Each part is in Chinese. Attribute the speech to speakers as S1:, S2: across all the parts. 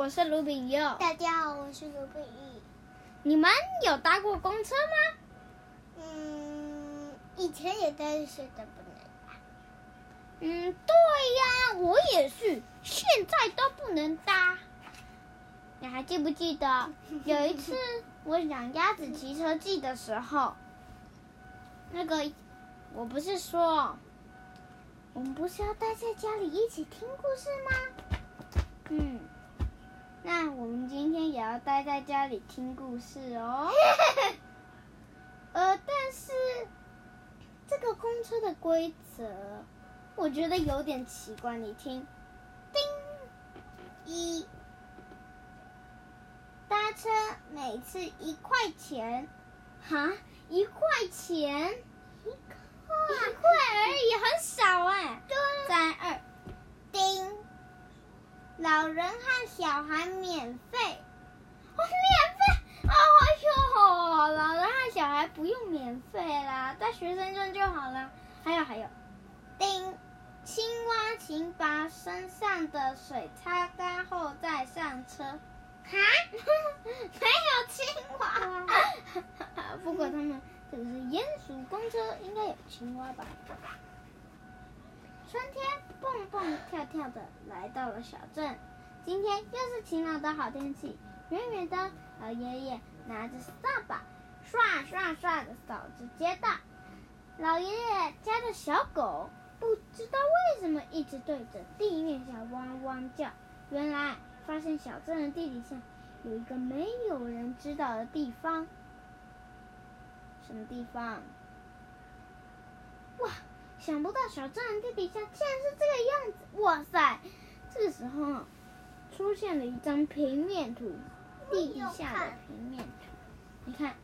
S1: 我是卢炳佑。
S2: 大家好，我是卢炳义。
S1: 你们有搭过公车吗？
S2: 嗯，以前也但是现在不能搭。
S1: 嗯，对呀，我也是，现在都不能搭。你还记不记得 有一次我养鸭子骑车记的时候，那个我不是说我们不是要待在家里一起听故事吗？嗯，那我们今天也要待在家里听故事哦。呃，但是这个公车的规则，我觉得有点奇怪。你听，叮，一。搭车每次一块钱，哈，一块钱，一块，一块而已，很少哎。对。三二，叮，老人和小孩免费，哦，免费，哦哟，老人和小孩不用免费啦，带学生证就好了。还有还有，叮，青蛙请把身上的水擦干后再上车。啊，没有青蛙。不过他们这个是鼹鼠公车，应该有青蛙吧？春天蹦蹦跳跳的来到了小镇，今天又是晴朗的好天气。远远的，老爷爷拿着扫把，刷刷刷的扫着街道。老爷爷家的小狗不知道为什么一直对着地面下汪汪叫，原来。发现小镇的地底下有一个没有人知道的地方，什么地方？哇！想不到小镇的地底下竟然是这个样子！哇塞！这个时候出现了一张平面图，地底下的平面图。你看，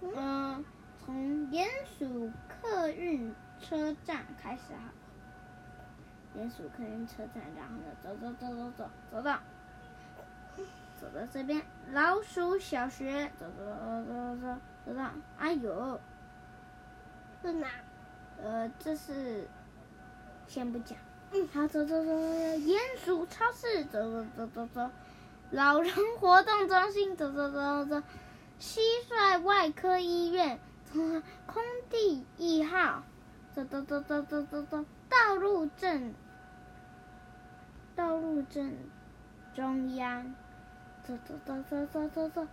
S1: 嗯，从鼹鼠客运车站开始哈。鼹鼠客运车站，然后呢，走走走走走，走到，走到这边，老鼠小学，走走走走走，走到，哎呦，
S2: 是哪？
S1: 呃，这是，先不讲。嗯，好，走走走，鼹鼠超市，走走走走走，老人活动中心，走走走走走，蟋蟀外科医院，空地一号，走走走走走走走，道路正。道路正中央，走走走走走走走，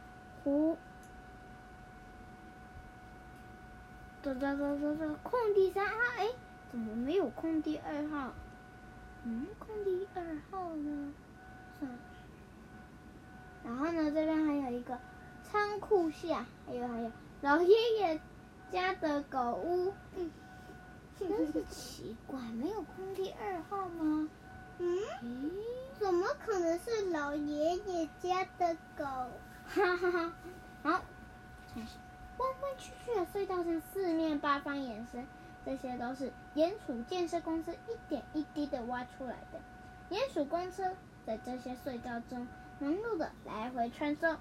S1: 湖，走走走走走，空地三号，哎，怎么没有空地二号？嗯，空地二号呢？算了。然后呢，这边还有一个仓库下，还有还有老爷爷家的狗屋。嗯，真是奇怪，没有空地二号吗？嗯，
S2: 怎么可能是老爷爷家的狗？
S1: 哈哈哈！好，弯弯曲曲的隧道向四面八方延伸，这些都是鼹鼠建设公司一点一滴的挖出来的。鼹鼠公车在这些隧道中忙碌的来回穿梭。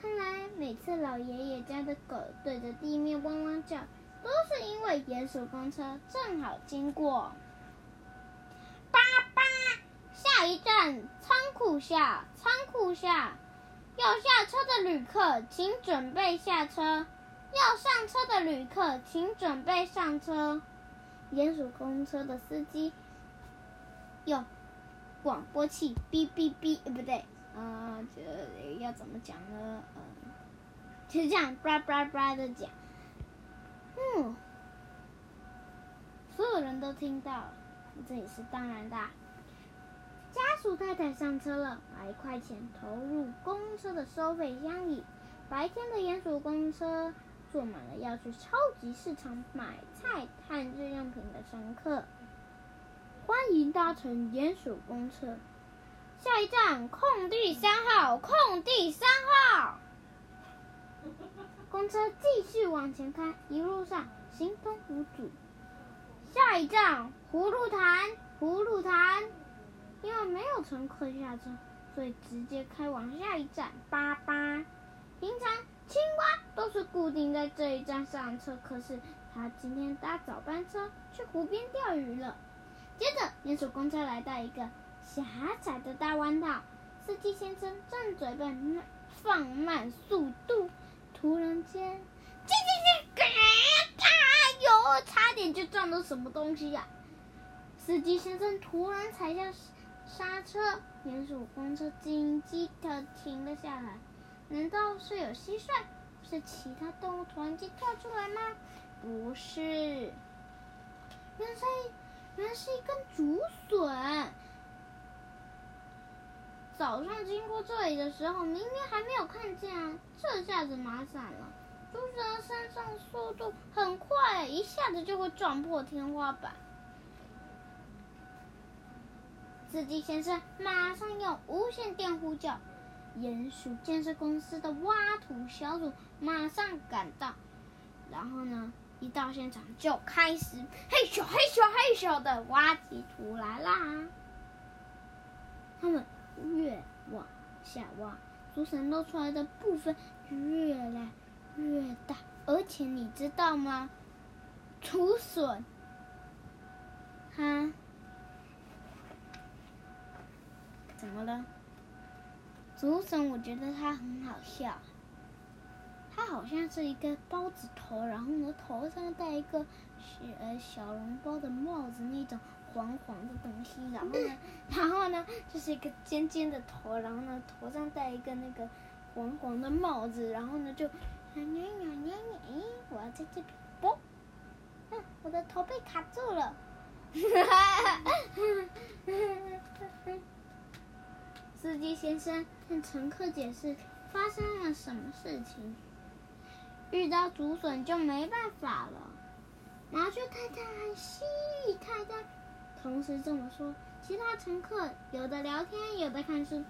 S1: 看来每次老爷爷家的狗对着地面汪汪叫，都是因为鼹鼠公车正好经过。叭叭下一站，仓库下，仓库下，要下车的旅客请准备下车，要上车的旅客请准备上车。鼹鼠公车的司机用广播器哔哔哔，呃，不对，呃，这要怎么讲呢？嗯、就这样，叭叭叭的讲。嗯，所有人都听到了，这也是当然的。家鼠太太上车了，把一块钱投入公车的收费箱里。白天的鼹鼠公车坐满了要去超级市场买菜和日用品的乘客。欢迎搭乘鼹鼠公车，下一站空地三号，空地三号。公车继续往前开，一路上行通无阻。下一站葫芦潭，葫芦潭。因为没有乘客下车，所以直接开往下一站八八。平常青蛙都是固定在这一站上车，可是它今天搭早班车去湖边钓鱼了。接着，鼹鼠公车来到一个狭窄的大弯道，司机先生正准备放慢速度，突然间，叽叽叽，哎呦，差点就撞到什么东西呀、司机先生突然踩下刹车，鼹鼠公车紧急的停了下来。难道是有蟋蟀？是其他动物突然间跳出来吗？不是，原来原来是一根竹笋。早上经过这里的时候，明明还没有看见啊，这下子麻烦了。竹笋身上速度很快，一下子就会撞破天花板。司机先生马上用无线电呼叫。鼹鼠建设公司的挖土小组马上赶到，然后呢，一到现场就开始嘿咻嘿咻嘿咻的挖起土来啦。他们越往下挖，竹笋露出来的部分越来越大，而且你知道吗？竹笋，它怎么了？竹笋，我觉得它很好笑。它好像是一个包子头，然后呢，头上戴一个小呃小笼包的帽子，那种黄黄的东西。然后呢，然后呢，就是一个尖尖的头，然后呢，头上戴一个那个黄黄的帽子，然后呢，就，娘娘娘娘，我要在这边啵，嗯，我的头被卡住了。哈哈哈哈哈。司机先生向乘客解释发生了什么事情。遇到竹笋就没办法了。麻雀太太和蜥蜴太太同时这么说。其他乘客有的聊天，有的看书，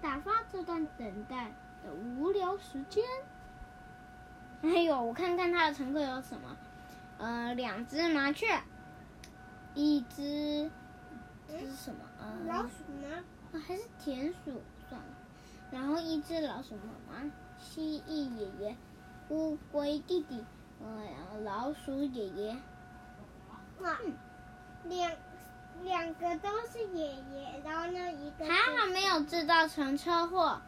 S1: 打发这段等待的无聊时间。哎呦，我看看他的乘客有什么？呃，两只麻雀，一只这是什么？呃，
S2: 老鼠吗？
S1: 还是田鼠算了，然后一只老鼠妈妈，蜥蜴爷爷，乌龟弟弟，嗯，老鼠爷爷。
S2: 哇，两两个都是爷爷，然后呢，一个还
S1: 好没有制造成车祸。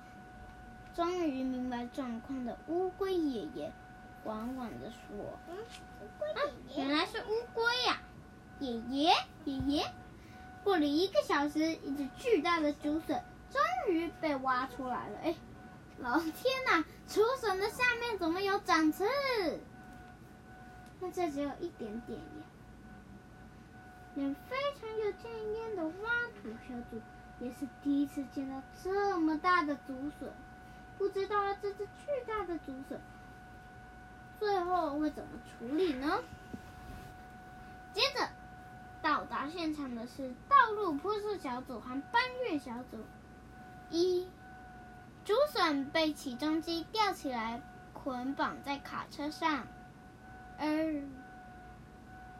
S1: 终于明白状况的乌龟爷爷，缓缓地说：“
S2: 嗯，乌龟爷爷，啊，
S1: 原来是乌龟呀，爷爷，爷爷。”过了一个小时，一只巨大的竹笋终于被挖出来了。哎，老天呐！竹笋的下面怎么有长刺？那这只有一点点呀。连非常有经验的挖土小组也是第一次见到这么大的竹笋，不知道这只巨大的竹笋最后会怎么处理呢？接着。现场的是道路铺设小组和搬运小组。一，竹笋被起重机吊起来，捆绑在卡车上。二，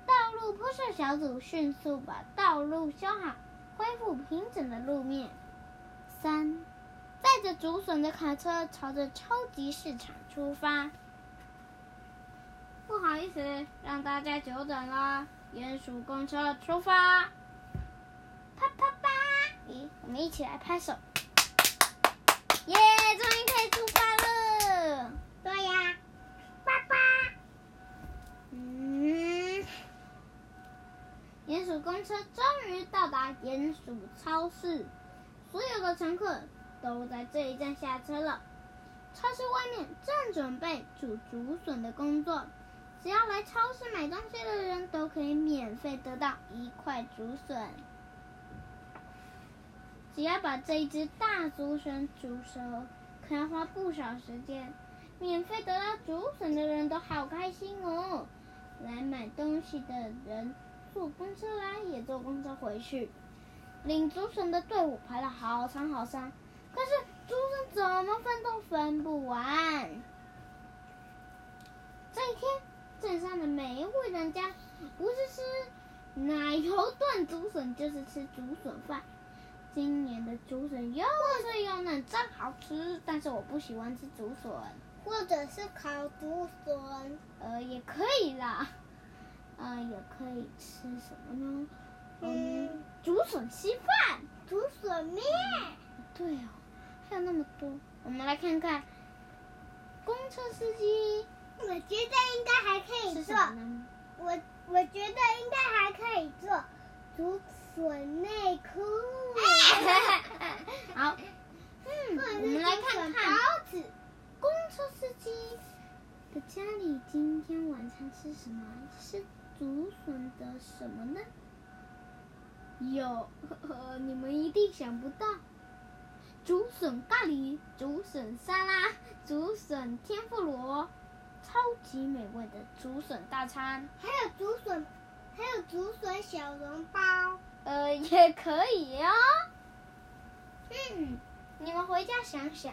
S1: 道路铺设小组迅速把道路修好，恢复平整的路面。三，载着竹笋的卡车朝着超级市场出发。不好意思，让大家久等了。鼹鼠公车出发，啪啪啪！咦，我们一起来拍手，耶！终于可以出发了。
S2: 对呀，爸爸。
S1: 嗯，鼹鼠公车终于到达鼹鼠超市，所有的乘客都在这一站下车了。超市外面正准备煮竹笋的工作。只要来超市买东西的人都可以免费得到一块竹笋。只要把这一只大竹笋煮熟，可要花不少时间。免费得到竹笋的人都好开心哦！来买东西的人坐公车来，也坐公车回去。领竹笋的队伍排了好长好长，可是竹笋怎么分都分不完。这一天。镇上的每一户人家，不是吃奶油炖竹笋，就是吃竹笋饭。今年的竹笋又脆又嫩，真好吃。但是我不喜欢吃竹笋，
S2: 或者是烤竹笋，
S1: 呃，也可以啦。呃，也可以吃什么呢？嗯，竹笋稀饭、
S2: 竹笋面。
S1: 对哦。还有那么多。我们来看看公车司机。
S2: 我觉得应该还可以做。我我觉得应该还可以做竹笋内裤。
S1: 好，嗯，我们来看看
S2: 包子。
S1: 公车司机的家里今天晚餐吃什么？是竹笋的什么呢？有呵呵，你们一定想不到，竹笋咖喱、竹笋沙拉、竹笋天妇罗，超级美味的竹笋大餐。
S2: 还有竹笋，还有竹笋小笼包。
S1: 呃，也可以哦。嗯，你们回家想想，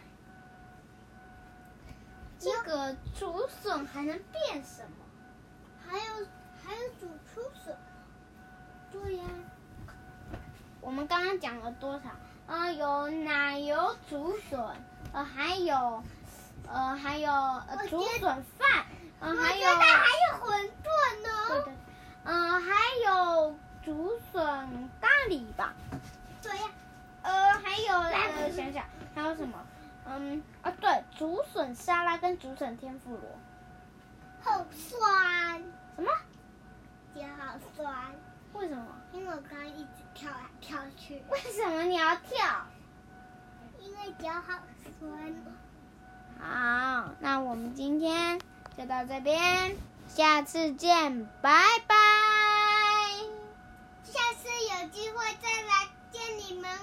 S1: 这个竹笋还能变什么？
S2: 还有还有煮出笋。
S1: 对呀。我们刚刚讲了多少？呃，有奶油竹笋，呃，还有，呃，还有呃竹笋饭，呃，还有
S2: 还有馄饨呢。
S1: 对的，嗯、呃，还有竹笋咖喱吧。
S2: 对呀。
S1: 呃，还有呃，想想还有什么？嗯，啊，对，竹笋沙拉跟竹笋天妇罗。
S2: 好酸。
S1: 什么？
S2: 也好酸。
S1: 为什么？
S2: 因为我刚刚一直跳来跳去。
S1: 为什么你要跳？
S2: 因为脚好酸。
S1: 好，那我们今天就到这边，下次见，拜拜。